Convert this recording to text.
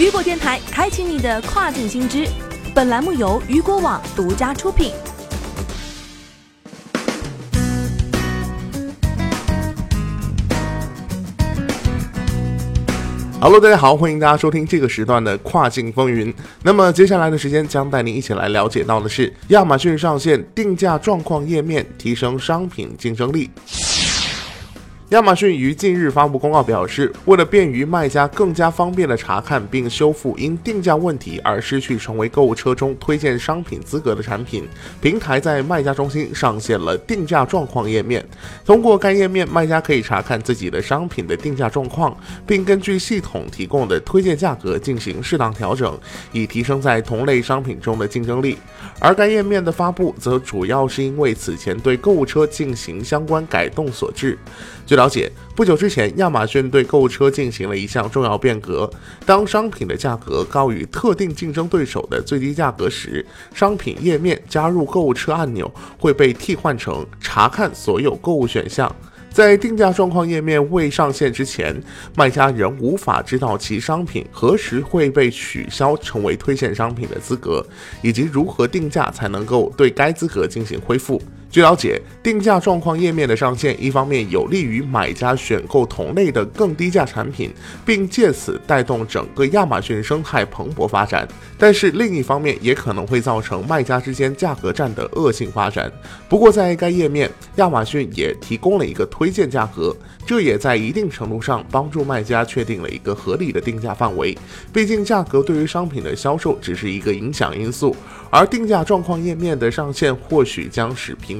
雨果电台开启你的跨境新知，本栏目由雨果网独家出品。Hello，大家好，欢迎大家收听这个时段的跨境风云。那么接下来的时间将带您一起来了解到的是，亚马逊上线定价状况页面，提升商品竞争力。亚马逊于近日发布公告表示，为了便于卖家更加方便的查看并修复因定价问题而失去成为购物车中推荐商品资格的产品，平台在卖家中心上线了定价状况页面。通过该页面，卖家可以查看自己的商品的定价状况，并根据系统提供的推荐价格进行适当调整，以提升在同类商品中的竞争力。而该页面的发布，则主要是因为此前对购物车进行相关改动所致。据了解，不久之前，亚马逊对购物车进行了一项重要变革。当商品的价格高于特定竞争对手的最低价格时，商品页面加入购物车按钮会被替换成查看所有购物选项。在定价状况页面未上线之前，卖家仍无法知道其商品何时会被取消成为推荐商品的资格，以及如何定价才能够对该资格进行恢复。据了解，定价状况页面的上线，一方面有利于买家选购同类的更低价产品，并借此带动整个亚马逊生态蓬勃发展；但是另一方面，也可能会造成卖家之间价格战的恶性发展。不过，在该页面，亚马逊也提供了一个推荐价格，这也在一定程度上帮助卖家确定了一个合理的定价范围。毕竟，价格对于商品的销售只是一个影响因素，而定价状况页面的上线，或许将使平。